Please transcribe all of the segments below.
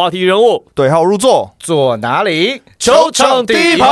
话题人物，对号入座，坐哪里？球场第一排。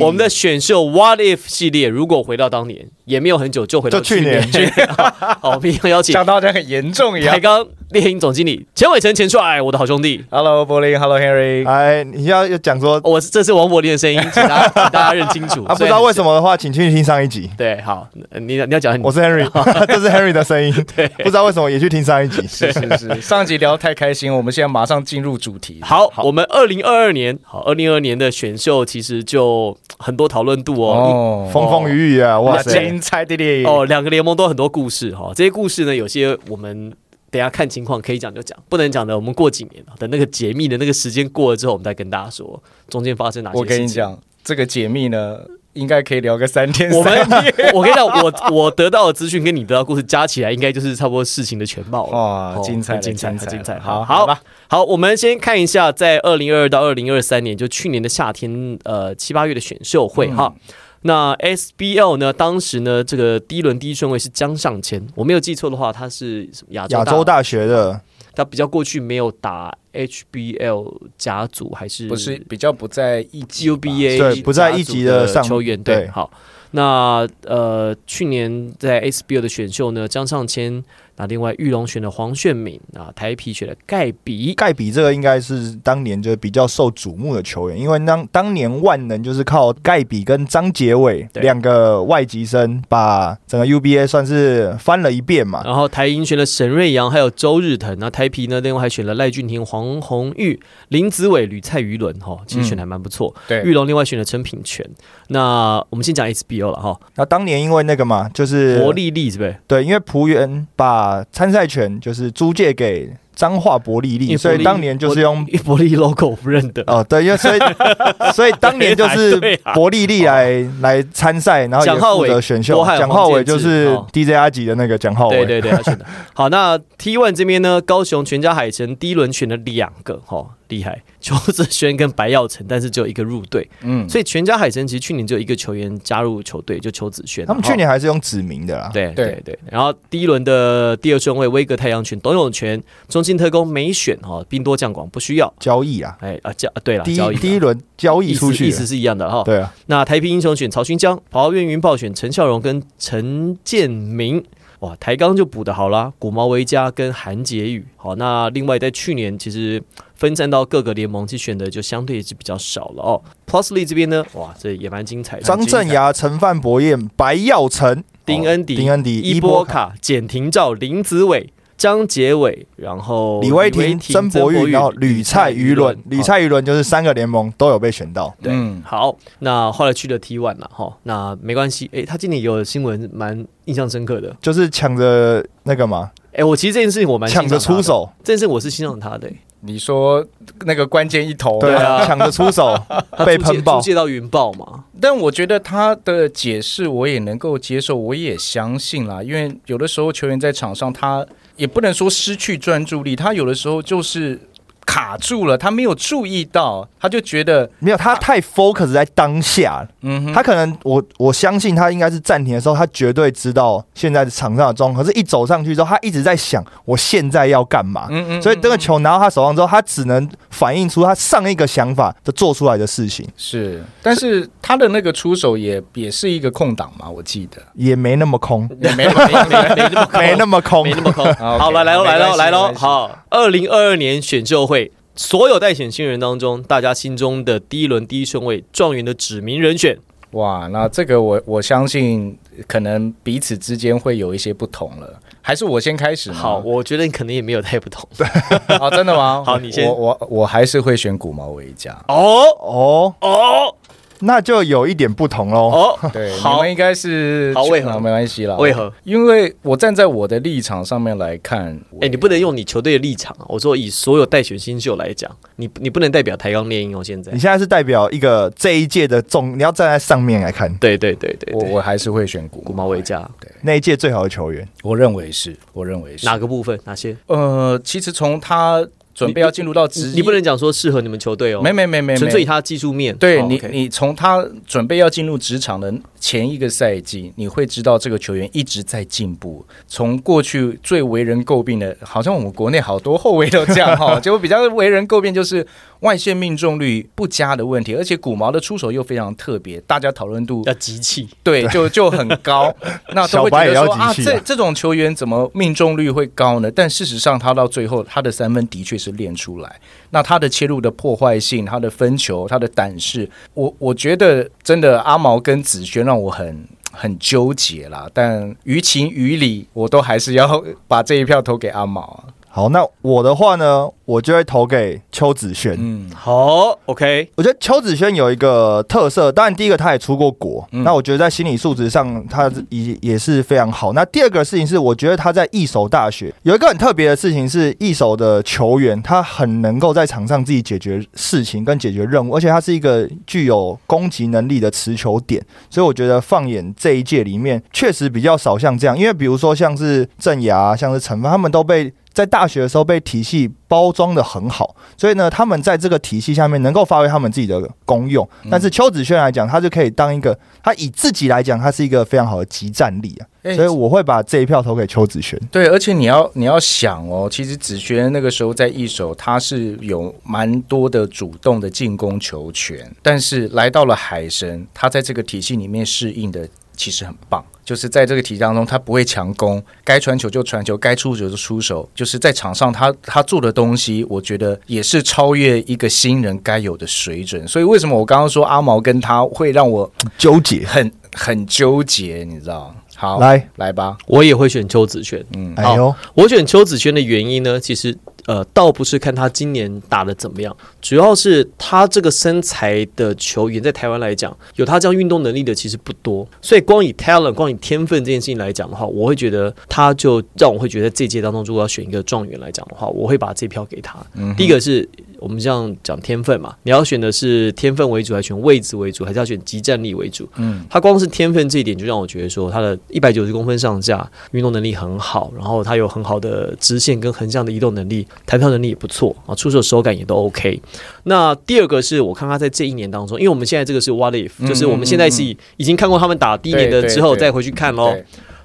我们的选秀 What If 系列，如果回到当年，也没有很久，就回到就去年 好，我们邀请讲到好像很严重一样台。钢猎鹰总经理钱伟成钱帅，我的好兄弟。Hello，柏林，Hello Henry。哎，你要要讲说我是这是王柏林的声音，请大家请大家认清楚。啊，不知道为什么的话，请去听上一集。对，好，你你要讲我是 Henry，这是 Henry 的声音。对不知道为什么也去听上一集。是是是，上集聊得太开心，我们现在马上进入主题。好，我们二零二二年，好，二零二二年的选秀其实就很多讨论度哦。哦，风风雨雨啊，哇哇，塞！精彩的嘞！哦，两个联盟都很多故事哈、这些故事呢，有些我们等一下看情况可以讲就讲，不能讲的我们过几年等那个解密的那个时间过了之后，我们再跟大家说中间发生哪些事情我跟你。讲，这个解密呢，应该可以聊个三天我们三夜。我跟你讲，我我得到的资讯跟你得到的故事加起来，应该就是差不多事情的全貌了。哇，哦精彩精彩，精彩。好，好吧，好，我们先看一下，在二零二二到二零二三年，就去年的夏天，呃，七八月的选秀会嗯哈。那 SBL 呢？当时呢，这个第一轮第一顺位是江上谦，我没有记错的话，他是什么亚洲亚洲大学的，他比较过去没有打 HBL 甲组，还是不是比较不在一级 UBA 对不在一级的球员对对好。那呃，去年在 SBL 的选秀呢，江上谦，那另外玉龙选的黄炫敏，啊，台皮选的盖比，盖比这个应该是当年就比较受瞩目的球员，因为当当年万能就是靠盖比跟张杰伟两个外籍生把整个 UBA 算是翻了一遍嘛。然后台银选了沈瑞阳，还有周日腾。那台皮呢，另外还选了赖俊廷、黄宏玉、林子伟、吕蔡瑜伦，哈，其实选的还蛮不错。对玉龙另外选了陈品全。那我们先讲 SBO 了哈，那当年因为那个嘛，就是伯利利是不是？对，因为浦原把参赛权就是租借给彰化伯利利，所以当年就是用伯伯利 logo 不认得。哦，对，因为所以 所以当年就是伯利利来来参赛，然后也蒋浩伟负责选秀蒋浩伟就是建志哦 DJ 阿吉的那个蒋浩伟，对对对，他选的。好，那 T one 这边呢，高雄全家海城第一轮选了两个，哈，厉害，邱子轩跟白耀成，但是只有一个入队，嗯，所以全家海城其实去年只有一个球员加入球队，就邱子轩。他们去年还是用指名的啦。对对对对，然后第一轮的第二顺位，威格太阳拳董永泉，中信特工没选哈，兵多将广不需要。交易啊，哎啊，交啊对了，第交易一第一轮交易意出去意思是一样的哈。对啊，那台平英雄选曹勋江，跑奥运云豹选陈孝荣跟陈建明。哇，台钢就补的好啦，古毛维嘉跟韩杰宇。好，那另外在去年其实分散到各个联盟去选的就相对是比较少了哦。Plusly 这边呢，哇，这也蛮精彩的。张镇雅、陈范博彦、白耀成、丁恩迪、丁恩迪、伊波卡、简廷照、林子伟、张杰伟，然后李威霆、曾博玉，然后吕蔡瑜伦，吕好蔡瑜伦就是三个联盟都有被选到。对，嗯。好，那后来去了 T one 了哈，那没关系，哎，他今年有新闻蛮印象深刻的，就是抢着那个嘛，哎，我其实这件事情我蛮欣抢着出，手，这件事我是欣赏他的、诶。你说那个关键一投，对啊啊，抢着出手 被喷爆。租，借到云爆嘛，但我觉得他的解释我也能够接受，我也相信啦。因为有的时候球员在场上，他也不能说失去专注力，他有的时候就是卡住了，他没有注意到，他就觉得，没有他太 focus 在当下，嗯哼，他可能我我相信他应该是暂停的时候，他绝对知道现在的场上的状况，可是一走上去之后，他一直在想我现在要干嘛。嗯嗯所以这个球拿到他手上之后，他只能反映出他上一个想法的做出来的事情，是，但是他的那个出手也也是一个空档嘛，我记得也没那么空，也没有没没没那么 没那么空没。那么空。好了，来来喽来喽来喽好，二零二二年选秀会。所有待选新人当中，大家心中的第一轮第一顺位状元的指名人选，哇，那这个我我相信可能彼此之间会有一些不同了，还是我先开始吗？好，我觉得你可能也没有太不同。哦，真的吗？好你先我我我还是会选古毛维加。哦哦，哦那就有一点不同喽。哦，对，好你们应该是好为何啊没关系啦。为何？因为我站在我的立场上面来看，哎、你不能用你球队的立场啊！我说以所有待选新秀来讲，你你不能代表台钢猎鹰哦。现在你，现在是代表一个这一届的总，你要站在上面来看对对对对对，我我还是会选古古毛维加那一届最好的球员。我认为是，我认为是哪个部分？哪些？呃，其实从他准备要进入到职业，你你不能讲说适合你们球队哦，没没没没，没纯粹以他技术面。哦对你你从他准备要进入职场的前一个赛季，你会知道这个球员一直在进步。从过去最为人诟病的，好像我们国内好多后卫都这样哈，结果比较为人诟病就是外线命中率不佳的问题，而且古毛的出手又非常特别，大家讨论度要集气，对 就就很高。那都会觉小白也得说啊这这种球员怎么命中率会高呢？但事实上，他到最后他的三分的确是练出来。那他的切入的破坏性、他的分球、他的胆识，我我觉得真的阿毛跟子轩让我很。很纠结啦，但于情于理，我都还是要把这一票投给阿毛。好，那我的话呢，我就会投给邱子轩。嗯，好，OK，我觉得邱子轩有一个特色，当然第一个他也出过国，嗯那我觉得在心理素质上他也也是非常好。那第二个事情是，我觉得他在一手大学有一个很特别的事情是，一手的球员他很能够在场上自己解决事情跟解决任务，而且他是一个具有攻击能力的持球点，所以我觉得放眼这一届里面，确实比较少像这样，因为比如说像是郑雅、像是陈帆，他们都被。在大学的时候被体系包装的很好，所以呢，他们在这个体系下面能够发挥他们自己的功用。但是邱子轩来讲，他就可以当一个，他以自己来讲，他是一个非常好的集战力啊。哎所以我会把这一票投给邱子轩。对，而且你要你要想哦，其实子轩那个时候在一手，他是有蛮多的主动的进攻球权，但是来到了海神，他在这个体系里面适应的其实很棒，就是在这个体系当中，他不会强攻，该传球就传球，该出手就出手，就是在场上他他做的东西，我觉得也是超越一个新人该有的水准。所以为什么我刚刚说阿毛跟他会让我纠结，很很纠结，你知道？好，来，来吧，我也会选邱子轩。嗯，哎呦，我选邱子轩的原因呢，其实呃，倒不是看他今年打的怎么样，主要是他这个身材的球员在台湾来讲，有他这样运动能力的其实不多，所以光以 talent、光以天分这件事情来讲的话，我会觉得他就让我会觉得这届当中，如果要选一个状元来讲的话，我会把这票给他。嗯第一个是我们这样讲天分嘛，你要选的是天分为主，还是选位置为主，还是要选集战力为主？嗯他光是天分这一点就让我觉得说，他的一百九十公分上下，运动能力很好，然后他有很好的直线跟横向的移动能力，弹跳能力也不错啊，出手手感也都 OK。那第二个是我看他在这一年当中，因为我们现在这个是 What if，嗯就是我们现在是已经看过他们打第一年的之后再回去看咯。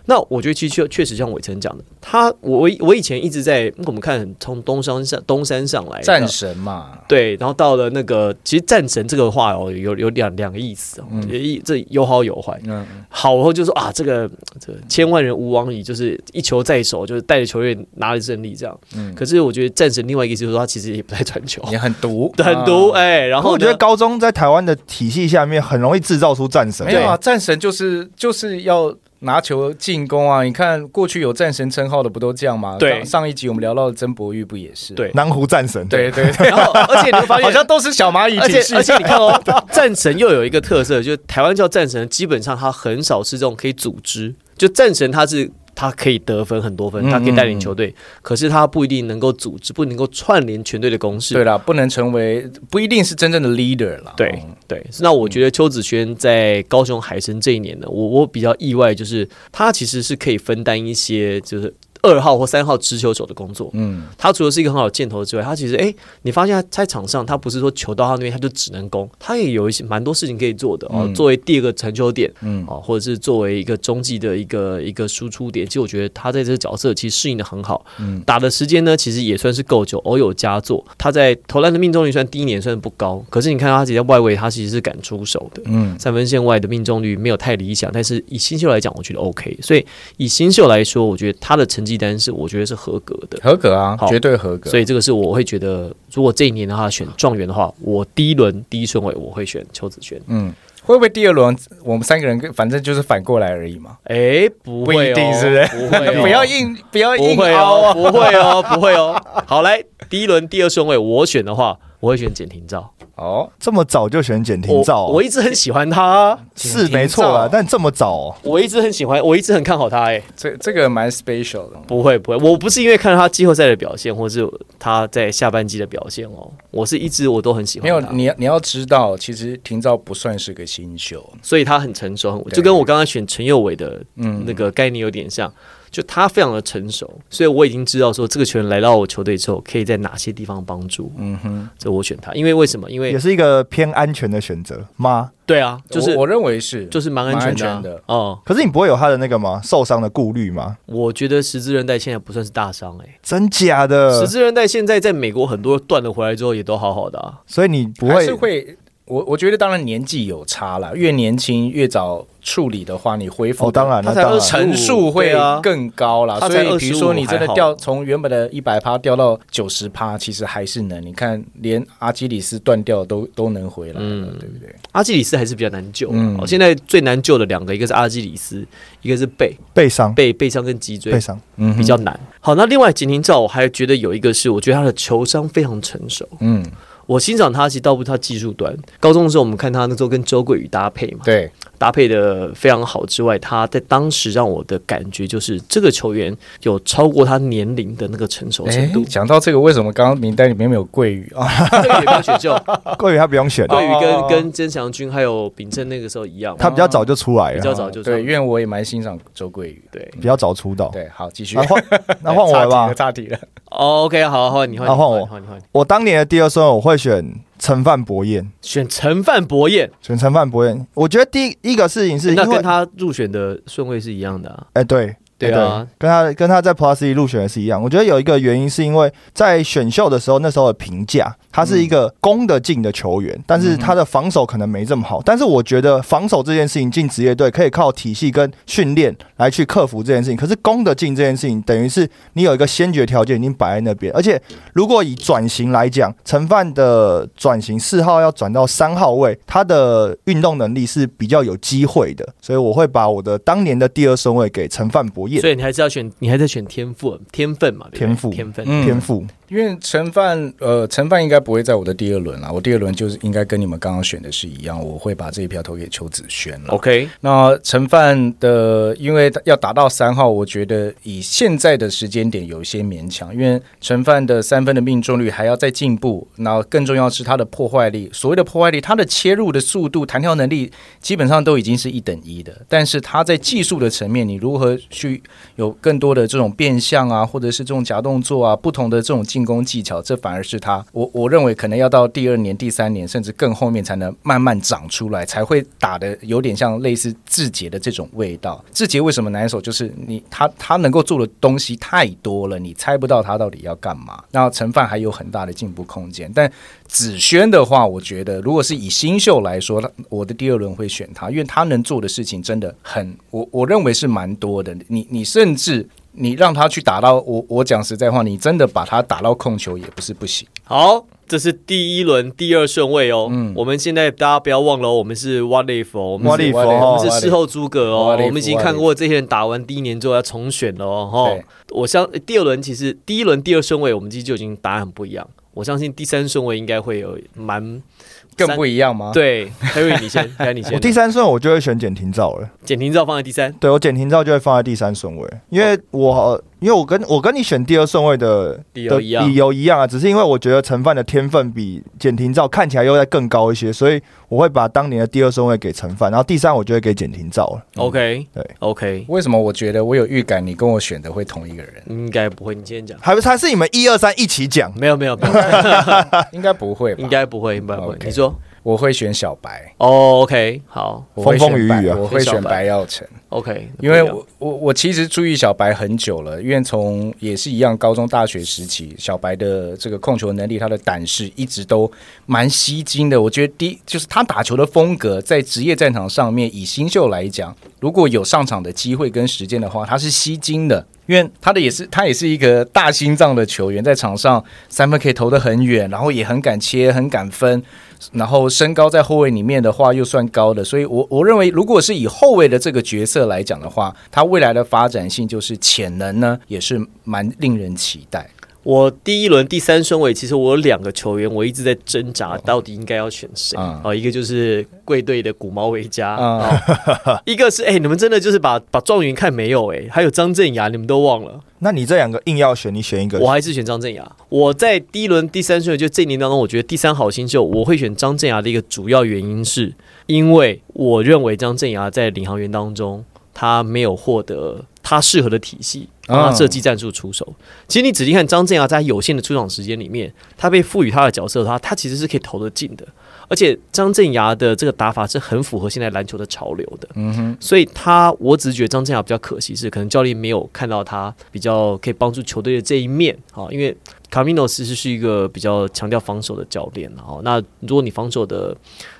对那我觉得其实确确实像伟成讲的，他我我我以前一直在我们看从东山上东山上来战神嘛，对，然后到了那个，其实战神这个话哦，有有两两个意思哦，嗯。一这有好有坏。嗯，好后就说啊，这个这个千万人吾往矣，就是一球在手，就是带着球队拿了胜利这样。嗯。可是我觉得战神另外一个意思就是说，他其实也不太传球，也 很毒，很毒啊。哎、然后呢？然后我觉得高中在台湾的体系下面很容易制造出战神。没。有啊，战神就是就是要拿球进攻啊！你看过去有战神称号的不都这样吗？对上上一集我们聊到的曾博玉不也是？对南湖战神，对对对，然后而且你会发现好像都是小蚂蚁而，且而且你看哦，战神又有一个特色，就是台湾叫战神，基本上他很少是这种可以组织。就战神他是他可以得分很多分，嗯他可以带领球队，可是他不一定能够组织，不能够串联全队的攻势。对啦，不能成为不一定是真正的 leader 啦。对哦对，那我觉得邱子轩在高雄海神这一年呢，我我比较意外，就是他其实是可以分担一些就是二号或三号持球手的工作。嗯，他除了是一个很好的箭头之外，他其实哎，你发现他在场上，他不是说球到他那边他就只能攻，他也有一些蛮多事情可以做的哦。嗯作为第二个传球点，嗯哦，或者是作为一个中继的一个一个输出点，其实我觉得他在这个角色其实适应的很好。嗯打的时间呢，其实也算是够久，偶有佳作。他在投篮的命中率虽然第一年算不高，可是你看到他自己在外围，他其实是敢出手的。嗯三分线外的命中率没有太理想，但是以新秀来讲，我觉得 OK。所以以新秀来说，我觉得他的成绩单是我觉得是合格的。合格啊，绝对合格。所以这个是我会觉得，如果这一年的话选状元的话，我第一轮第一顺位我会选邱子轩。嗯，会不会第二轮我们三个人跟反正就是反过来而已嘛？哎，不不会、哦，一定是不是？不会、哦，不要硬不要不硬会！哦，不会哦，不会哦。好，来第一轮第二顺位我选的话，我会选简廷照。哦，这么早就选简廷我照哦，我一直很喜欢他，是没错啦但这么早哦，我一直很喜欢，我一直很看好他。哎，这这个蛮 special 的。不会不会，我不是因为看到他季后赛的表现，或是他在下半季的表现哦，我是一直我都很喜欢没有，他你你要知道，其实廷照不算是个新秀，所以他很成熟，就跟我刚刚选陈佑伟的嗯。那个概念有点像。就他非常的成熟，所以我已经知道说这个球员来到我球队之后，可以在哪些地方帮助，嗯哼，这我选他。因为为什么？因为也是一个偏安全的选择吗？对啊，就是我我认为是，就是蛮安全的啊、全的哦、可是你不会有他的那个吗？受伤的顾虑吗？我觉得十字韧带现在不算是大伤哎、真假的十？字韧带现在在美国很多断了回来之后也都好好的啊。所以你不会是会。我我觉得当然年纪有差了，越年轻越早处理的话，你恢复哦，当然了，他才当然25层数会更高啦。他才所以比如说你真的掉从原本的一百趴掉到九十趴，其实还是能。你看连阿基里斯断掉都都能回来了，嗯对不对？阿基里斯还是比较难救、嗯哦，现在最难救的两个，一个是阿基里斯，一个是背背伤背背伤跟脊椎背伤，嗯比较难。好，那另外简廷照我还觉得有一个是，我觉得他的球商非常成熟。嗯，我欣赏他，其实倒不是他技术端。高中的时候，我们看他那时候跟周桂宇搭配嘛，对，搭配的非常好之外，他在当时让我的感觉就是这个球员有超过他年龄的那个成熟程哎度，。讲到这个，为什么刚刚名单里面没有桂宇啊？这个也不要选秀，桂宇他不用选，桂宇哦跟跟曾祥军还有秉正那个时候一样，他比较早就出来了比较，早就对，因为为我也蛮欣赏周桂宇。对。比较早出道。对，好，继续那。换那换 我了吧？岔题了。哦 OK，好，换你换你啊换我换你换你我当年的第二顺位我会选陈范博彦，选陈范博彦，选陈范博彦。我觉得第一一个事情是因为那跟，他入选的顺位是一样的啊。哎，对。哎对啊，跟他跟他在 Plus 一入选的是一样。我觉得有一个原因是因为在选秀的时候，那时候的评价，他是一个攻得进的球员，但是他的防守可能没这么好。但是我觉得防守这件事情进职业队可以靠体系跟训练来去克服这件事情。可是攻得进这件事情，等于是你有一个先决条件已经摆在那边，而且如果以转型来讲，陈范的转型四号要转到三号位，他的运动能力是比较有机会的，所以我会把我的当年的第二顺位给陈范博彦。所以你还是要选，你还在选天赋天分嘛？对对天赋天分。嗯天赋，因为陈范，呃，陈范应该不会在我的第二轮啦。我第二轮就是应该跟你们刚刚选的是一样，我会把这一票投给邱子轩了。OK，那陈范的，因为要打到三号，我觉得以现在的时间点有一些勉强，因为陈范的三分的命中率还要再进步，那更重要是他的破坏力。所谓的破坏力，他的切入的速度、弹跳能力基本上都已经是一等一的，但是他在技术的层面，你如何去有更多的这种变相啊，或者是这种假动作啊，不同的这种进攻技巧，这反而是他，我我认为可能要到第二年、第三年，甚至更后面才能慢慢长出来，才会打的有点像类似志杰的这种味道。志杰为什么难手？就是你他他能够做的东西太多了，你猜不到他到底要干嘛。那陈范还有很大的进步空间，但子轩的话，我觉得如果是以新秀来说，他我的第二轮会选他，因为他能做的事情真的很，我我认为是蛮多的。你你甚至你让他去打到我我讲实在话，你真的把他打到控球也不是不行。好，这是第一轮第二顺位哦。嗯我们现在大家不要忘了哦，我们是 What if 哦，我们是瓦利弗瓦利我哦们是事后诸葛哦，我们已经看过这些人打完第一年之后要重选了哦。哈，我相第二轮其实第一轮第二顺位，我们其实就已经答案很不一样。我相信第三顺位应该会有蛮更不一样吗？，对。Harry 你先，该你先。我第三顺我就会选简廷照了。简廷照放在第三，对我简廷照就会放在第三顺位，因为我因为我跟我跟你选第二顺位的的理由一样理由一样啊，只是因为我觉得陈范的天分比简廷照看起来又再更高一些，所以我会把当年的第二顺位给陈范，然后第三我就会给简廷照了。OK，对，OK，为什么我觉得我有预感你跟我选的会同一个人？应该不会。你今天讲还不还是你们一二三一起讲？没有没有，没有 应该不会吧？应该不会，应该不会。你说我会选小白，哦，OK，好我会风风雨雨啊我会选白白耀成。，OK，因为我我我其实注意小白很久了，因为从也是一样，高中、大学时期，小白的这个控球能力，他的胆识一直都蛮吸睛的。我觉得第一就是他打球的风格，在职业战场上面，以新秀来讲，如果有上场的机会跟时间的话，他是吸睛的。因为他的也是他也是一个大心脏的球员，在场上三分可以投得很远，然后也很敢切，很敢分，然后身高在后卫里面的话又算高的，所以我我认为，如果是以后卫的这个角色来讲的话，他未来的发展性就是潜能呢，也是蛮令人期待。我第一轮第三顺位，其实我有两个球员，我一直在挣扎，到底应该要选谁。啊哦，一个就是贵队的古毛维加，啊、一个是哎、你们真的就是把把状元看没有哎、还有张镇雅，你们都忘了，那你这两个硬要选，你选一个。我还是选张镇雅。我在第一轮第三顺位，就这一年当中，我觉得第三好新秀，我会选张镇雅的一个主要原因是，因为我认为张镇雅在领航员当中，他没有获得他适合的体系，帮他设计战术出手。其实你仔细看张镇阳在有限的出场时间里面，他被赋予他的角色，他他其实是可以投得进的。而且张镇衙的这个打法是很符合现在篮球的潮流的，嗯哼，所以他我只是觉得张镇衙比较可惜是，可能教练没有看到他比较可以帮助球队的这一面啊，因为卡米诺其实是一个比较强调防守的教练哦。那如果你防守的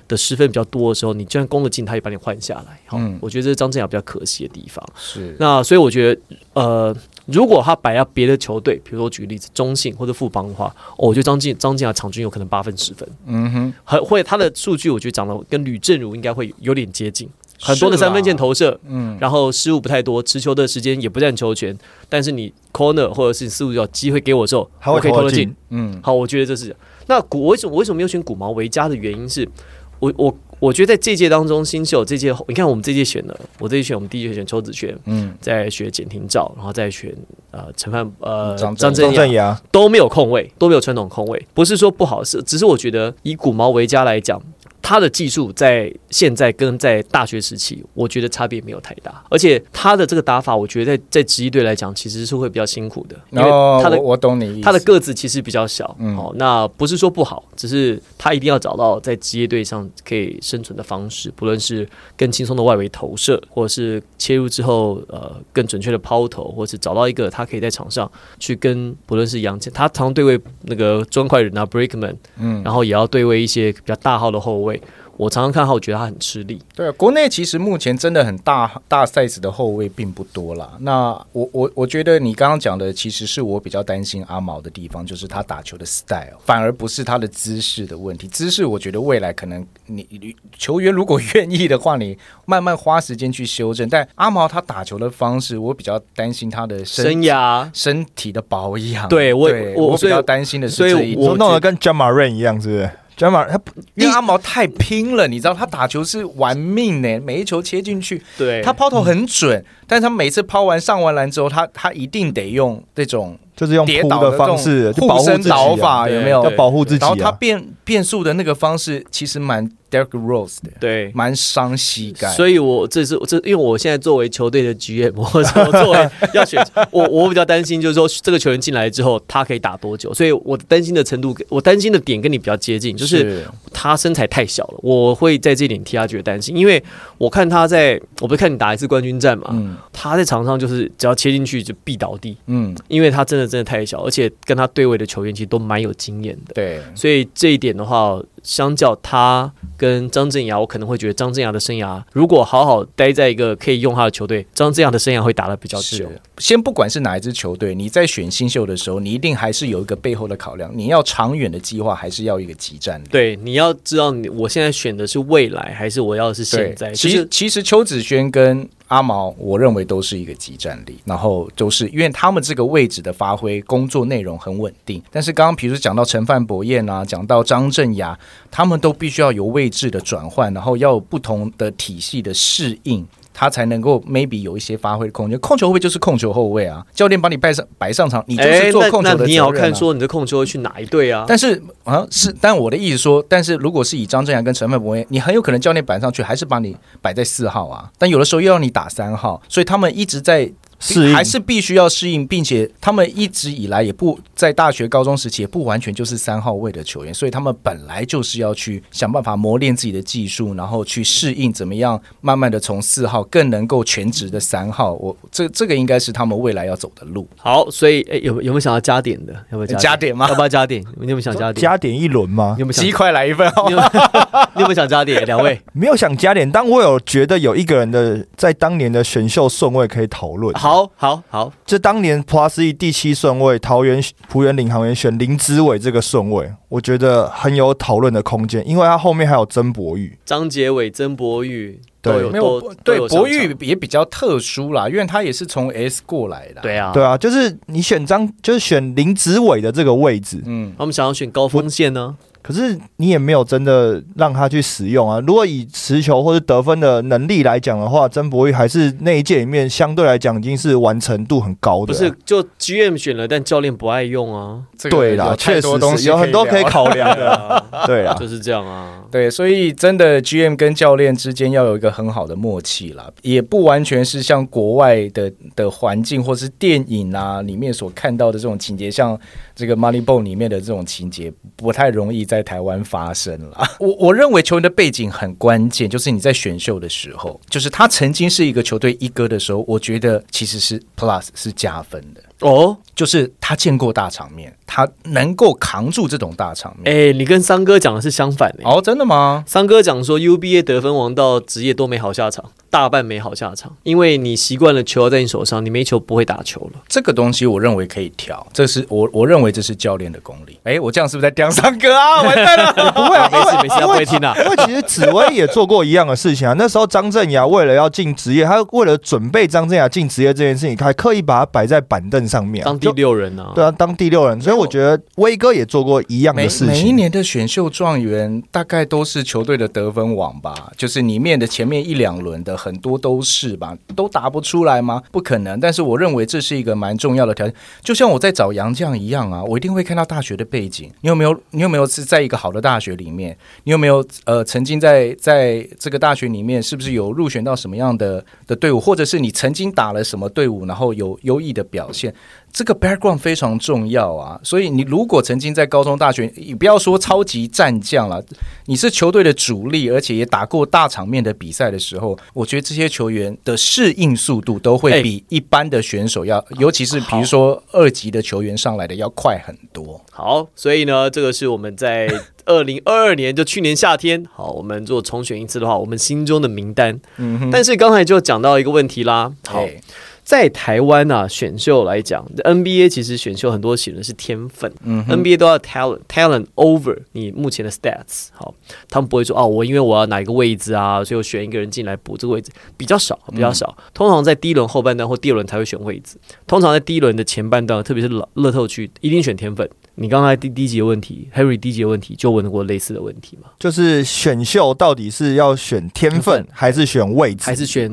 的失分比较多的时候，你就算攻得进，他也把你换下来。好，嗯。我觉得这是张镇雅比较可惜的地方。是。那所以我觉得，呃，如果他摆到别的球队，比如说我举个例子，中信或者富邦的话，哦，我觉得张晋张镇雅场均有可能八分十分，嗯哼，很会他的数据，我觉得长得跟吕正如应该会有点接近，很多的三分线投射，嗯，然后失误不太多，持球的时间也不占球权，但是你 corner 或者是你四五角机会给我的时候，还会我可以投得进投得进。嗯。好，我觉得这是。那古我为什么我为什么没有选古毛维加的原因是，我我我觉得在这届当中新秀这届，你看我们这届选的，我这届选我们第一届选邱子轩，嗯，再选简廷照，然后再选呃陈范呃张张镇镇雅张镇衙都没有空位，都没有传统空位，不是说不好，是只是我觉得以古毛维加来讲。他的技术在现在跟在大学时期，我觉得差别没有太大，而且他的这个打法，我觉得在在职业队来讲，其实是会比较辛苦的，因为哦，他的我我懂你意思，他的个子其实比较小，嗯哦，那不是说不好，只是他一定要找到在职业队上可以生存的方式，不论是更轻松的外围投射，或者是切入之后呃更准确的抛投，或是找到一个他可以在场上去跟不论是杨健，他常对位那个砖块人啊 Breakman，嗯，然后也要对位一些比较大号的后卫。我常常看他，我觉得他很吃力。对啊，国内其实目前真的很大大 size 的后卫并不多啦。那我我我觉得你刚刚讲的，其实是我比较担心阿毛的地方，就是他打球的 style，反而不是他的姿势的问题。姿势我觉得未来可能你你球员如果 愿意的话，你慢慢花时间去修正。但阿毛他打球的方式，我比较担心他的身生涯身体的保养。对我我我比较担心的是所以这一点。我弄得跟 j a m a r a n 一样，是不是 m a 他因为阿毛太拼了，你知道他打球是玩命呢，每一球切进去，对。他抛投很准，但是他每次抛完上完篮之后，他他一定得用这种就是用跌倒的方式保护自己啊，倒法，有没有要？保护自己然后他啊。变变速的那个方式，其实蛮 Derek Rose 的，对，蛮伤膝盖。所以我这是这，因为我现在作为球队的 GM，或者我作为 要选，我我比较担心，就是说这个球员进来之后，他可以打多久？所以我担心的程度，我担心的点跟你比较接近，就是他身材太小了，我会在这一点替他觉得担心，因为我看他在，我不是看你打一次冠军战嘛，嗯他在场上就是只要切进去就必倒地，嗯，因为他真的真的太小，而且跟他对位的球员其实都蛮有经验的。对，所以这一点的话，相较他跟张镇雅，我可能会觉得张镇雅的生涯如果好好待在一个可以用他的球队，张镇雅的生涯会打得比较久。先不管是哪一支球队，你在选新秀的时候，你一定还是有一个背后的考量，你要长远的计划，还是要一个集战力。对，你要知道你我现在选的是未来，还是我要的是现在？其实就是其实邱子轩跟阿毛，我认为都是一个集战力，然后都是因为他们这个位置的发挥，工作内容很稳定。但是刚刚比如说讲到陈范博彦啊，讲到张镇衙，他们都必须要有位置的转换，然后要有不同的体系的适应。他才能够 maybe 有一些发挥的空间。控球后卫就是控球后卫啊，教练把你摆上摆上场，你就是做控球的你也要看说你的控球会去哪一队啊？但是啊是，但我的意思说，但是如果是以张镇阳跟陈范博彦，你很有可能教练摆上去还是把你摆在四号啊，但有的时候又要你打三号，所以他们一直在。适应还是必须要适应，并且他们一直以来也不在大学、高中时期也不完全就是三号位的球员，所以他们本来就是要去想办法磨练自己的技术，然后去适应怎么样慢慢的从四号更能够全职的三号。我这这个应该是他们未来要走的路。好，所以哎，有有没有想要加点的？有没有加点吗 要不要加点？你有没有想加点？加点一轮吗你？有没有想鸡？块来一份哦你有没有 你有没有想加点？两位，没有想加点，但我有觉得有一个人的在当年的选秀顺位可以讨论。好好好，这当年 Plus E 第七顺位，桃园浦园领航员选林之伟这个顺位，我觉得很有讨论的空间，因为他后面还有曾博玉。张杰伟、曾博玉对。有没有对博玉也比较特殊啦，因为他也是从 S 过来的。对，啊，对啊，就是你选张，就是选林子伟的这个位置，嗯，他们想要选高锋线呢，可是你也没有真的让他去使用啊。如果以持球或者得分的能力来讲的话，曾博玉还是那一届里面相对来讲已经是完成度很高的啊。不是就 GM 选了，但教练不爱用啊，这个对啦，确实东西是有很多可以考量的。啊，对啊，就是这样啊。对，所以真的 GM 跟教练之间要有一个很好的默契啦，也不完全是像国外的的环境或是电影啊里面所看到的这种情节，像这个 Moneyball 里面的这种情节，不太容易在台湾发生了。我我认为球员的背景很关键，就是你在选秀的时候，就是他曾经是一个球队一哥的时候，我觉得其实是 Plus 是加分的。哦，就是他见过大场面，他能够扛住这种大场面。哎，你跟三哥讲的是相反的。哦，真的吗？三哥讲说，UBA 得分王到职业都没好下场，大半没好下场，因为你习惯了球要在你手上，你没球不会打球了。这个东西我认为可以调，这是我我认为这是教练的功力。哎，我这样是不是在刁三哥啊？完蛋了！不会啊，没事没事，他不会听啊。因为其实紫薇也做过一样的事情啊。那时候张镇雅为了要进职业，他为了准备张镇雅进职业这件事情，他还刻意把他摆在板凳上面啊、当第六人啊，对啊，当第六人。所以我觉得威哥也做过一样的事情。每一年的选秀状元大概都是球队的得分王吧，就是里面的前面一两轮的很多都是吧，都答不出来吗？不可能。但是我认为这是一个蛮重要的条件，就像我在找杨绛一样啊，我一定会看到大学的背景。你有没有？你有没有是在一个好的大学里面？你有没有呃曾经在在这个大学里面是不是有入选到什么样的的队伍，或者是你曾经打了什么队伍，然后有优异的表现？这个 background 非常重要啊，所以你如果曾经在高中、大学，你不要说超级战将了，你是球队的主力，而且也打过大场面的比赛的时候，我觉得这些球员的适应速度都会哎比一般的选手要，尤其是比如说二级的球员上来的要快很多。好，所以呢，这个是我们在 二零二二年，就去年夏天，好，我们做重选一次的话，我们心中的名单。嗯哼，但是刚才就讲到一个问题啦，好，哎在台湾啊，选秀来讲，NBA 其实选秀很多写的是天分、嗯 n b a 都要 talent talent over 你目前的 stats。好，他们不会说哦，我因为我要哪一个位置啊，所以我选一个人进来补这个位置，比较少，比较少。通常在第一轮后半段或第二轮才会选位置，通常在第一轮的前半段，特别是乐乐透区，一定选天分。你刚才第第一集的问题，Harry 第一集的问题就问过类似的问题嘛？就是选秀到底是要选天天分分还是选位置？还是选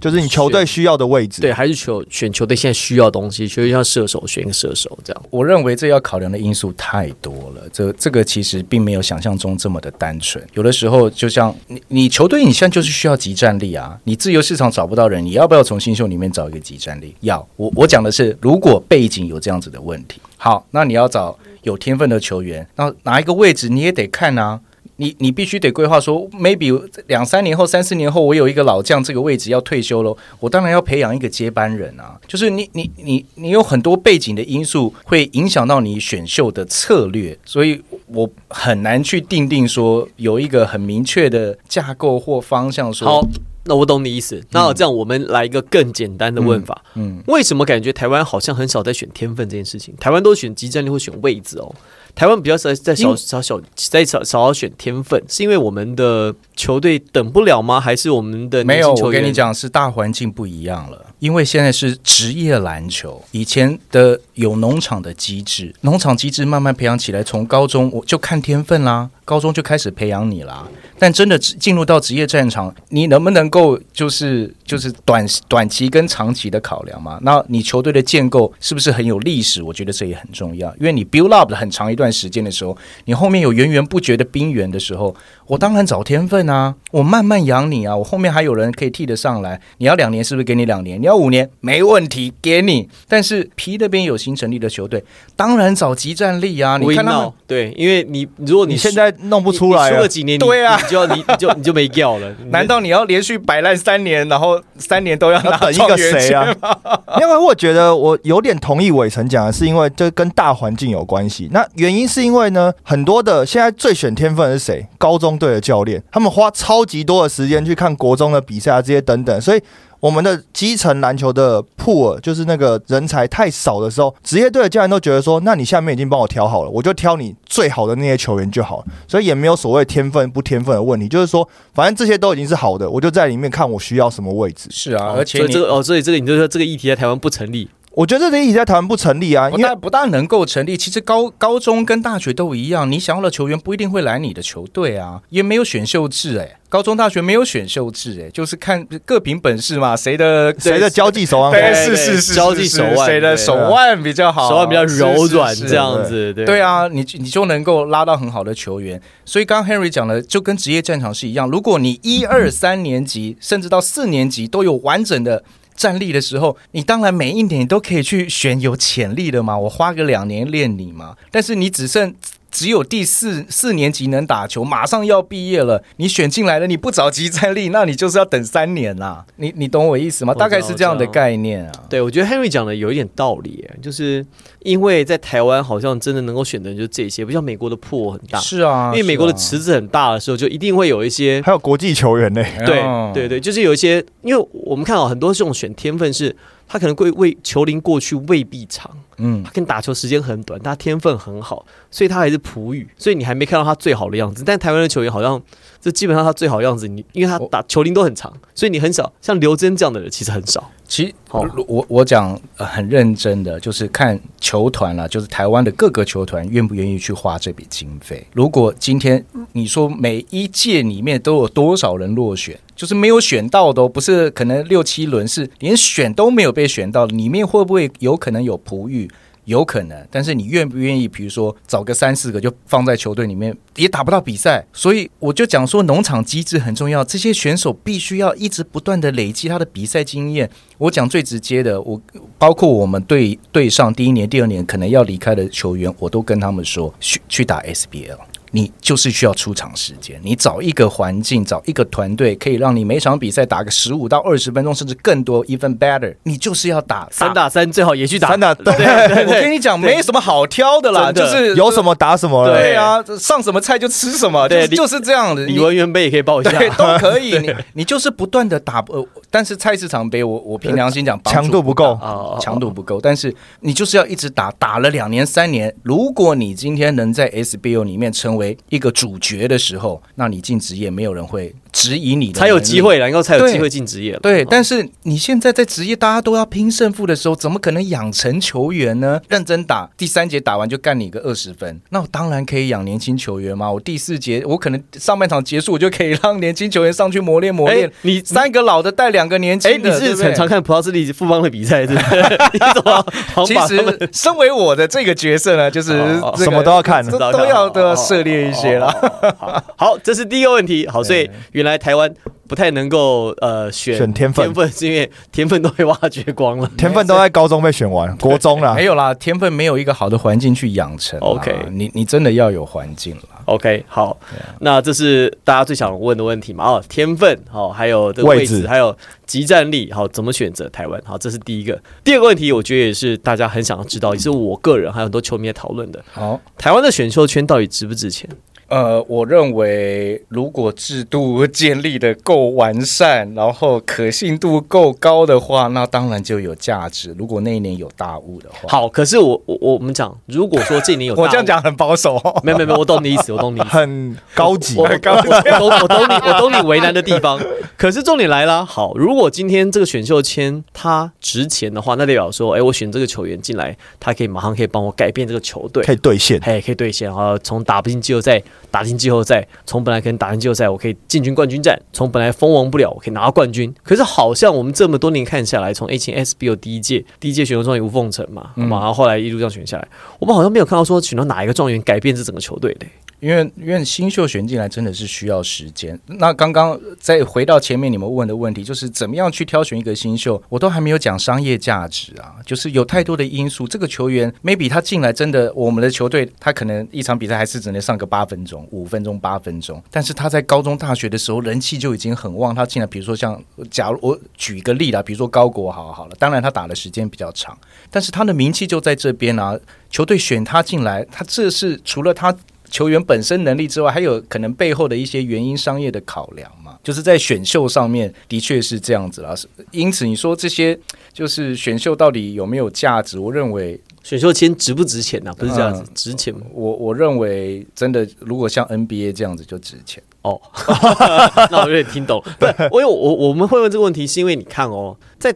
就是你球队需要的位置？对，还是球选球队现在需要的东西，就像射手选一个射手这样。我认为这要考量的因素太多了，这这个其实并没有想象中这么的单纯。有的时候，就像你你球队，你现在就是需要集战力啊，你自由市场找不到人，你要不要从新秀里面找一个集战力？要。我我讲的是，如果背景有这样子的问题，好，那你要找有天分的球员，那哪一个位置你也得看啊。你你必须得规划说，maybe 两三年后、三四年后，我有一个老将这个位置要退休了，我当然要培养一个接班人啊。就是你你你你有很多背景的因素会影响到你选秀的策略，所以我很难去定定说有一个很明确的架构或方向说。那我懂你意思。那这样我们来一个更简单的问法：嗯，为什么感觉台湾好像很少在选天分这件事情？台湾都选集战力或选位置哦。台湾比较少在少少少小在少少选天分，是因为我们的球队等不了吗？还是我们的没有，我跟你，讲，是大环境不一样了。因为现在是职业篮球，以前的有农场的机制，农场机制慢慢培养起来，从高中我就看天分啦，高中就开始培养你啦。但真的进入到职业战场，你能不能够就是就是短短期跟长期的考量嘛？那你球队的建构是不是很有历史？我觉得这也很重要，因为你 build up 很长一段时间的时候，你后面有源源不绝的兵源的时候，我当然找天分啊，我慢慢养你啊，我后面还有人可以替得上来。你要两年是不是给你两年？你要五年没问题，给你。但是皮那边有新成立的球队，当然找集战力啊。你看他们 now，对，因为你如果你你现在弄不出来输了。几年，对啊你就要你你就你就没掉了。难道你要连续摆烂三年，然后三年都要拿一个谁啊？因为我觉得我有点同意伟成讲的，是因为这跟大环境有关系。那原因是因为呢，很多的现在最选天分的是谁？高中队的教练，他们花超级多的时间去看国中的比赛啊，这些等等，所以。我们的基层篮球的铺就是那个人才太少的时候，职业队的教练都觉得说，那你下面已经帮我挑好了，我就挑你最好的那些球员就好了，所以也没有所谓天分不天分的问题，就是说，反正这些都已经是好的，我就在里面看我需要什么位置。是啊，而且这个哦，所以这个你就说这个议题在台湾不成立。我觉得这个议题在台湾不成立啊，因为不但不大能够成立。其实高高中跟大学都一样，你想要的球员不一定会来你的球队啊，也没有选秀制哎、高中、大学没有选秀制哎、就是看各凭本事嘛，谁的谁的交际手腕好对对是是是交际手腕谁的手腕比较好，手腕比较柔软这样子，对对啊，你你就能够拉到很好的球员。所以刚刚 Henry 讲的，就跟职业战场是一样。如果你一二三年级，甚至到四年级都有完整的站立的时候，你当然每一年你都可以去选有潜力的嘛。我花个两年练你嘛。但是你只剩。只有第四四年级能打球，马上要毕业了，你选进来了，你不找集战力，那你就是要等三年啦。你你懂我意思吗？大概是这样的概念啊。对，我觉得 Henry 讲的有一点道理耶，就是因为在台湾好像真的能够选的人就这些，不像美国的破很大，是啊，因为美国的池子很大的时候，就一定会有一些。还有国际球员呢、对哦对对，就是有一些，因为我们看到很多这种选天分是，他可能会为球龄过去未必长，嗯他，跟打球时间很短，他天分很好，所以他还是璞语，所以你还没看到他最好的样子。但台湾的球员好像，这基本上他最好的样子，你因为他打球龄都很长，所以你很少像刘真这样的人，其实很少。其实我我我讲、呃很认真的，就是看球团啦，就是台湾的各个球团愿不愿意去花这笔经费。如果今天你说每一届里面都有多少人落选，就是没有选到的、哦，不是可能六七轮，是连选都没有被选到，里面会不会有可能有璞玉？有可能，但是你愿不愿意？比如说找个三四个就放在球队里面，也打不到比赛，所以我就讲说农场机制很重要，这些选手必须要一直不断的累积他的比赛经验。我讲最直接的，我包括我们队队上第一年、第二年可能要离开的球员，我都跟他们说去去打 SBL。你就是需要出场时间，你找一个环境，找一个团队，可以让你每场比赛打个十五到二十分钟，甚至更多，even better。你就是要打三打三最好也去打三打对对我跟你讲，没什么好挑的啦，的就是有什么打什么了。对啊，上什么菜就吃什么，对就是就是这样的。李文元杯也可以报一下，对都可以，你你就是不断的打，呃，但是菜市场杯，我我凭良心讲，强度不够强度不够，但是你就是要一直打，打了两年三年。如果你今天能在 SBO 里面成为一个主角的时候，那你进职业没有人会质疑你的，才有机。会，然后才有机会进职业了。对，哦但是你现在在职业，大家都要拼胜负的时候，怎么可能养成球员呢？认真打，第三节打完就干你个二十分，那我当然可以养年轻球员嘛。我第四节，我可能上半场结束，我就可以让年轻球员上去磨练磨练哎。你三个老的带两个年轻哎，的，你是很常看普拉斯利富邦的比赛，是不是？你怎么其实，身为我的这个角色呢，就是什么都要看都都要都要涉猎一些了。好，好，这是第一个问题。好，所以原来台湾不太能够呃选选天分天分是因为天分都被挖掘光了。天分都在高中被选完，国中啦没。有啦，天分没有一个好的环境去养成。OK 你你真的要有环境了。OK，好，那这是大家最想问的问题嘛？哦，天分，好，还有这个位置，位置还有集战力，好，怎么选择台湾？好，这是第一个。第二个问题，我觉得也是大家很想要知道，也是我个人还有很多球迷在讨论的，好。台湾的选秀圈到底值不值钱？呃，我认为如果制度建立的够完善，然后可信度够高的话，那当然就有价值。如果那一年有大雾的话，好，可是我我我们讲，如果说这年有大雾，我这样讲很保守、哦。没有没有没有，我懂你意思，我懂你意思。很高级我，我我我懂我懂你我懂你为难的地方，可是重点来了。好，如果今天这个选秀签它值钱的话，那代表说，哎，我选这个球员进来，他可以马上可以帮我改变这个球队可，以兑现。哎，可以兑现。然后从打不进季后赛打进季后赛，从本来可能打进季后赛，我可以进军冠军战；从本来封王不了，我可以拿到冠军。可是好像我们这么多年看下来，从 A 前 SBO 第一届第一届选秀状元吴凤成嘛，嗯嘛，然后后来一路这样选下来，我们好像没有看到说选到哪一个状元改变这整个球队的。因为因为新秀选进来真的是需要时间。那刚刚再回到前面你们问的问题，就是怎么样去挑选一个新秀，我都还没有讲商业价值啊，就是有太多的因素。这个球员 maybe 他进来真的，我们的球队他可能一场比赛还是只能上个八分钟、五分钟、八分钟，但是他在高中、大学的时候人气就已经很旺。他进来，比如说像假如我举一个例啦，比如说高国豪好了，当然他打的时间比较长，但是他的名气就在这边啊。球队选他进来，他这是除了他球员本身能力之外，还有可能背后的一些原因、商业的考量嘛。就是在选秀上面，的确是这样子啦。因此，你说这些就是选秀到底有没有价值？我认为，选秀签值不值钱呐、不是这样子，嗯值钱吗？我我认为真的，如果像 NBA 这样子就值钱。哦，那我有点听懂了。不是，我有我我们会问这个问题，是因为你看哦，在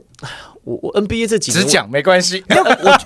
我我 NBA 这几年只讲没关系。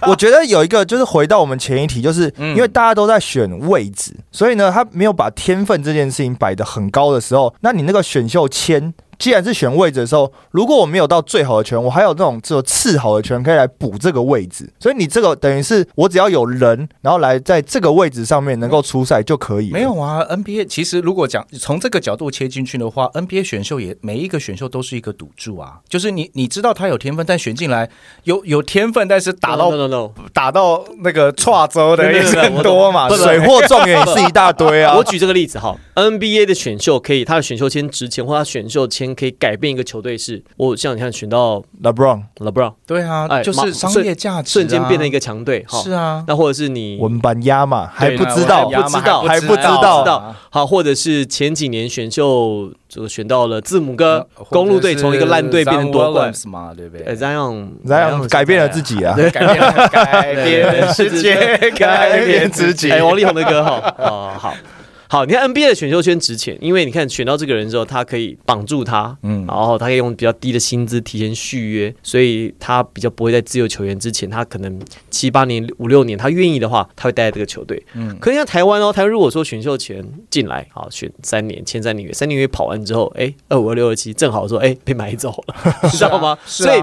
我我觉得有一个就是回到我们前一题，就是嗯因为大家都在选位置，所以呢，他没有把天分这件事情摆得很高的时候，那你那个选秀签。既然是选位置的时候，如果我没有到最好的球员，我还有那种只有次好的球员可以来补这个位置，所以你这个等于是我只要有人，然后来在这个位置上面能够出赛就可以了。没有啊，NBA 其实如果讲从这个角度切进去的话，NBA 选秀也每一个选秀都是一个赌注啊，就是你你知道他有天分，但选进来 有有天分，但是打到 no no no，打到那个跨州的没有也是没有很多嘛，水货状元也是一大堆啊。我举这个例子哈，NBA 的选秀可以，他的选秀签值钱，或他选秀签可以改变一个球队是。我像你看选到 LeBron、LeBron，对啊，哎就是商业价值、啊，瞬间变成一个强队哈。是啊，那或者是你文班亚马还对不知道还，不知道还不知道道知道好，或者是前几年选秀就选到了字母哥，公路队从一个烂队变成夺冠嘛，对不呃对？这样这样改变了自己啊。改变了改变世界，改变 自己。哎，王力宏的歌哈，哦好。好，你看 NBA 的选秀圈值钱，因为你看选到这个人之后，他可以绑住他，嗯然后他可以用比较低的薪资提前续约，所以他比较不会在自由球员之前，他可能七八年、五六年，他愿意的话，他会待在这个球队。嗯可是像台湾哦，台湾如果说选秀前进来，好选三年，签三年约，三年约跑完之后，哎，二五二六二七，正好说，哎，被买走了，你 知道吗？啊所以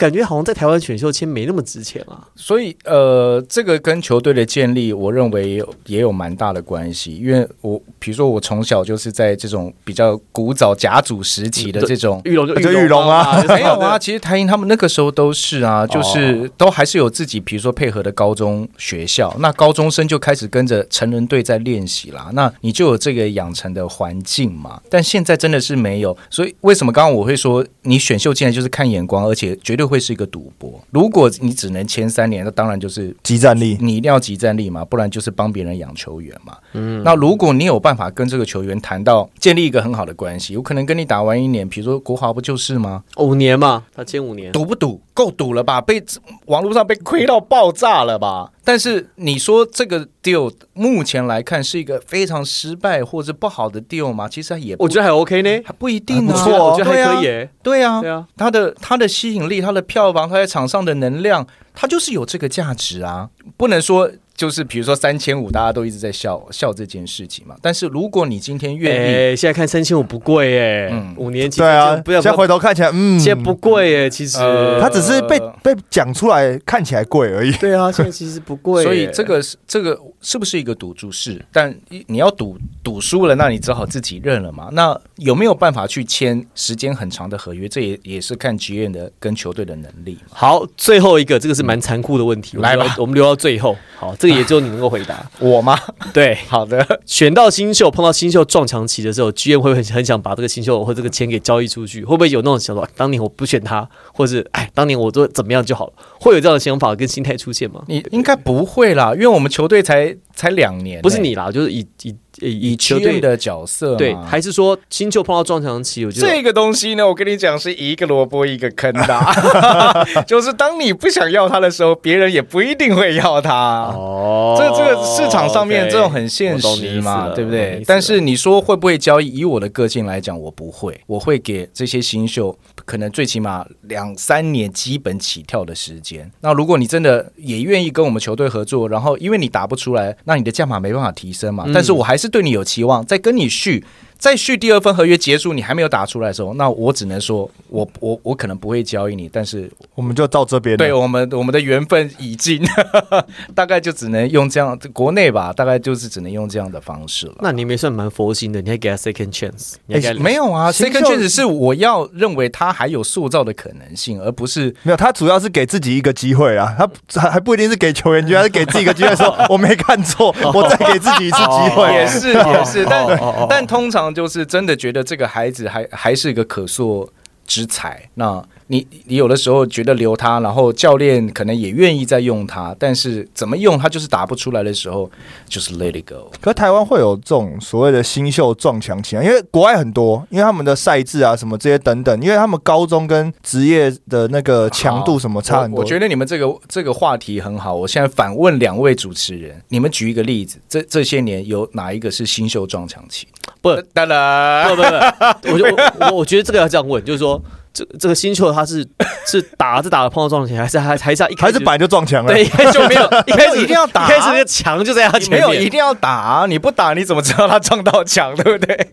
感觉好像在台湾选秀签没那么值钱啊。所以呃，这个跟球队的建立，我认为也有蛮大的关系。因为我比如说，我从小就是在这种比较古早甲组时期的这种。玉龙就就玉龙啊 没有啊，其实台英他们那个时候都是啊，就是都还是有自己，比如说配合的高中学校，那高中生就开始跟着成人队在练习啦，那你就有这个养成的环境嘛。但现在真的是没有，所以为什么刚刚我会说你选秀进来就是看眼光，而且绝对会是一个赌博。如果你只能签三年，那当然就是集战力，你一定要集战力嘛，不然就是帮别人养球员嘛。嗯，那如果你有办法跟这个球员谈到建立一个很好的关系，有可能跟你打完一年，比如说国华不就是吗？五年嘛，他签五年。赌不赌？够赌了吧？被网络上被亏到爆炸了吧？但是你说这个 deal 目前来看是一个非常失败或者不好的 deal 吗？其实也我觉得还 OK 呢，还不一定啊，不错哦我觉得还可以对啊。对啊，对啊，它的它的吸引力、它的票房、它在场上的能量，它就是有这个价值啊！不能说就是比如说三千五，大家都一直在笑笑这件事情嘛。但是如果你今天愿意，哎，现在看三千五不贵哎嗯，五年期对啊，不要现在回头看起来，嗯，现在不贵哎，其实呃他只是被被讲出来看起来贵而已。对啊，现在其实不贵耶，所以这个是这个是不是一个赌注？是，但你要赌赌输了，那你只好自己认了嘛。那有没有办法去签时间很长的合约？这也也是看职业的跟球队的能力。好，最后一个这个是蛮残酷的问题，来吧我们留到最后。好，这个也只有你能够回答。我吗？对，好的，选到新秀，碰到新秀撞墙期的时候居然会很很想把这个新秀或这个钱给交易出去？会不会有那种想法？当年我不选他，或是哎，当年我做怎么样就好了？会有这样的想法跟心态出现吗？你应该不会啦，因为我们球队才才两年、不是你啦，就是以以以球队的角色对，还是说新秀碰到撞墙期？我觉得这个东西呢，我跟你讲是一个萝卜一个坑的啊，就是当你不想要他的时候，别人也不一定会要他。哦这这个市场上面这种很现实嘛，对不对？但是你说会不会交易？以我的个性来讲，我不会，我会给这些新秀可能最起码两三年基本起跳的时间。那如果你真的也愿意跟我们球队合作，然后因为你打不出来，那你的价码没办法提升嘛。嗯但是我还是对你有期望，在跟你续。再续第二份合约结束，你还没有打出来的时候，那我只能说，我我我可能不会交易你，但是我们就到这边。对我们我们的缘分已尽，大概就只能用这样，国内吧，大概就是只能用这样的方式了。那你们也算蛮佛心的，你还给他 second chance，没有啊，second chance 是我要认为他还有塑造的可能性，而不是没有，他主要是给自己一个机会啊，他还还不一定是给球员机会，他是给自己一个机会，说 我没看错，我再给自己一次机会。也是也是，但但通常就是真的觉得这个孩子还还是一个可塑之才。那你你有的时候觉得留他，然后教练可能也愿意再用他，但是怎么用他就是打不出来的时候，就是 let it go。可台湾会有这种所谓的新秀撞墙期啊，因为国外很多，因为他们的赛制啊什么这些等等，因为他们高中跟职业的那个强度什么差很多。我我觉得你们这个这个话题很好，我现在反问两位主持人，你们举一个例子，这这些年有哪一个是新秀撞墙期？不当然不不不，我就我我我觉得这个要这样问，就是说，这这个新秀他是 是打着打着碰到撞墙，还是还还是要一开始还是本来就撞墙了对，一。开始就没有 一开始一定要打一开始那个墙就在他前没有一，定要打，你不打你怎么知道他撞到墙，对不对？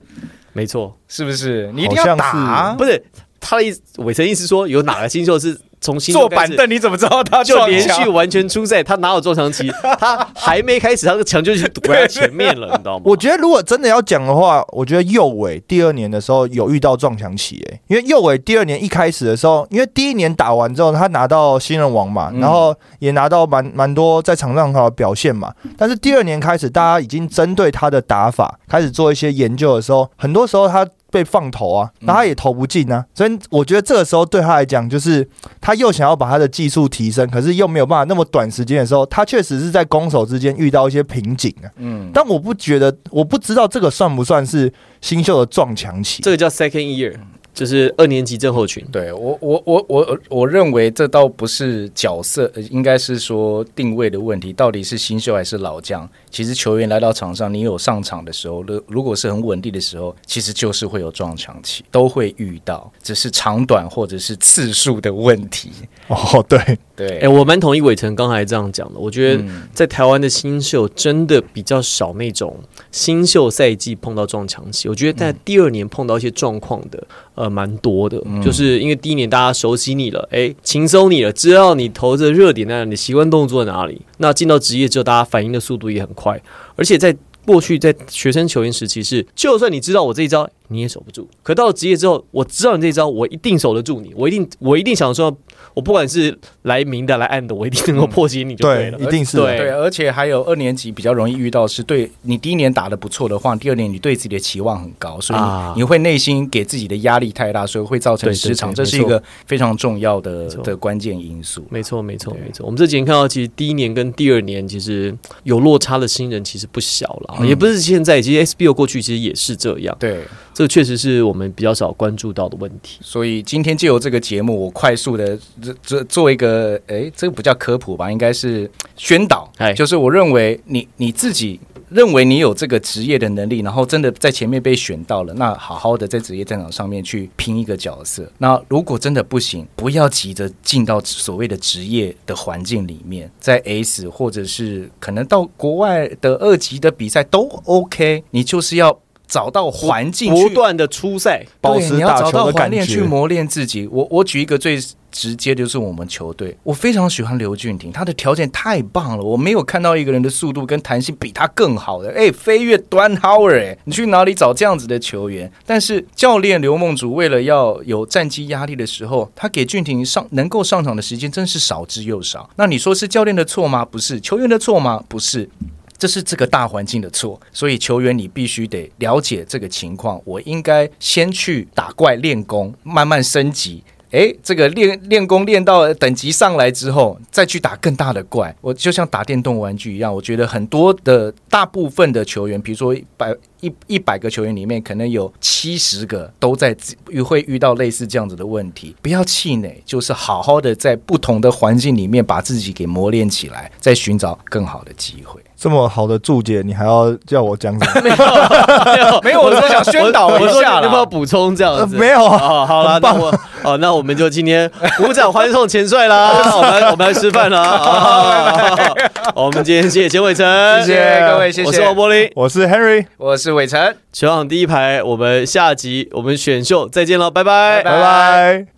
没错，是不是？你一定要打啊，不是他的意思，伟成意思说有哪个新秀是坐板凳你怎么知道他就连续完全出赛，他哪有撞墙期？他还没开始，他的墙就已经堵在前面了，你知道吗？我觉得如果真的要讲的话，我觉得右伟第二年的时候有遇到撞墙期，诶，因为右伟第二年一开始的时候，因为第一年打完之后，他拿到新人王嘛，嗯然后也拿到蛮蛮多在场上很好的表现嘛。但是第二年开始，大家已经针对他的打法开始做一些研究的时候，很多时候他被放投啊，那他也投不进啊，所以我觉得这个时候对他来讲，就是他又想要把他的技术提升，可是又没有办法那么短时间的时候，他确实是在攻守之间遇到一些瓶颈啊。嗯，但我不觉得，我不知道这个算不算是新秀的撞墙期。这个叫 second year，就是二年级症候群。对我我我我我认为这倒不是角色，呃应该是说定位的问题，到底是新秀还是老将？其实球员来到场上，你有上场的时候，如如果是很稳定的时候，其实就是会有撞墙期，都会遇到，只是长短或者是次数的问题。哦，对，对，哎、我蛮同意伟成刚才这样讲的。我觉得嗯在台湾的新秀真的比较少那种新秀赛季碰到撞墙期。我觉得在第二年碰到一些状况的，呃，蛮多的。嗯就是因为第一年大家熟悉你了，哎、轻松你了，知道你投的热点在哪里，你习惯动作在哪里。那进到职业之后，大家反应的速度也很快，而且在过去在学生球员时期是，就算你知道我这一招你也守不住，可到了职业之后，我知道你这一招，我一定守得住你，我一定我一定想说，我不管是来明的来暗的，我一定能够破解你就对了。对一定是对。对，而且还有二年级比较容易遇到是对你第一年打的不错的话，第二年你对自己的期望很高，所以你,、啊。你会内心给自己的压力太大，所以会造成失常，这是一个非常重要的的关键因素。没错，没错，没错。我们这几年看到，其实第一年跟第二年其实有落差的新人其实不小了，嗯。也不是现在，其实 SBO 过去其实也是这样，对，这个确实是我们比较少关注到的问题。所以今天借由这个节目，我快速的这这做一个，诶，这个不叫科普吧，应该是宣导哎，就是我认为你你自己。认为你有这个职业的能力，然后真的在前面被选到了，那好好的在职业战场上面去拼一个角色。那如果真的不行，不要急着进到所谓的职业的环境里面，在 S 或者是可能到国外的二级的比赛都 OK，你就是要找到环境不断的出赛，保持打找到环球的感觉。练去磨练自己。我我举一个最直接，就是我们球队，我非常喜欢刘俊廷，他的条件太棒了，我没有看到一个人的速度跟弹性比他更好的。哎，飞跃端 Howard，哎，你去哪里找这样子的球员？但是教练刘梦竹为了要有战绩压力的时候，他给俊廷上能够上场的时间真是少之又少。那你说是教练的错吗？不是，球员的错吗？不是。这是这个大环境的错，所以球员你必须得了解这个情况。我应该先去打怪练功，慢慢升级。诶，这个练练功练到等级上来之后，再去打更大的怪。我就像打电动玩具一样，我觉得很多的大部分的球员，比如说百一一百个球员里面，可能有七十个都在遇会遇到类似这样子的问题。不要气馁，就是好好的在不同的环境里面把自己给磨练起来，再寻找更好的机会。这么好的注解，你还要叫我讲什么？没有，没有我是想宣导一下要不要补充这样子？呃没有好了，那我哦，那我们就今天鼓掌欢送钱帅啦！我们我们来吃饭了 我们今天谢谢钱伟成，谢谢各位，谢谢。我是王柏林，我是 Henry，我是伟成，全场第一排，我们下集我们选秀再见了，拜。拜拜。拜拜。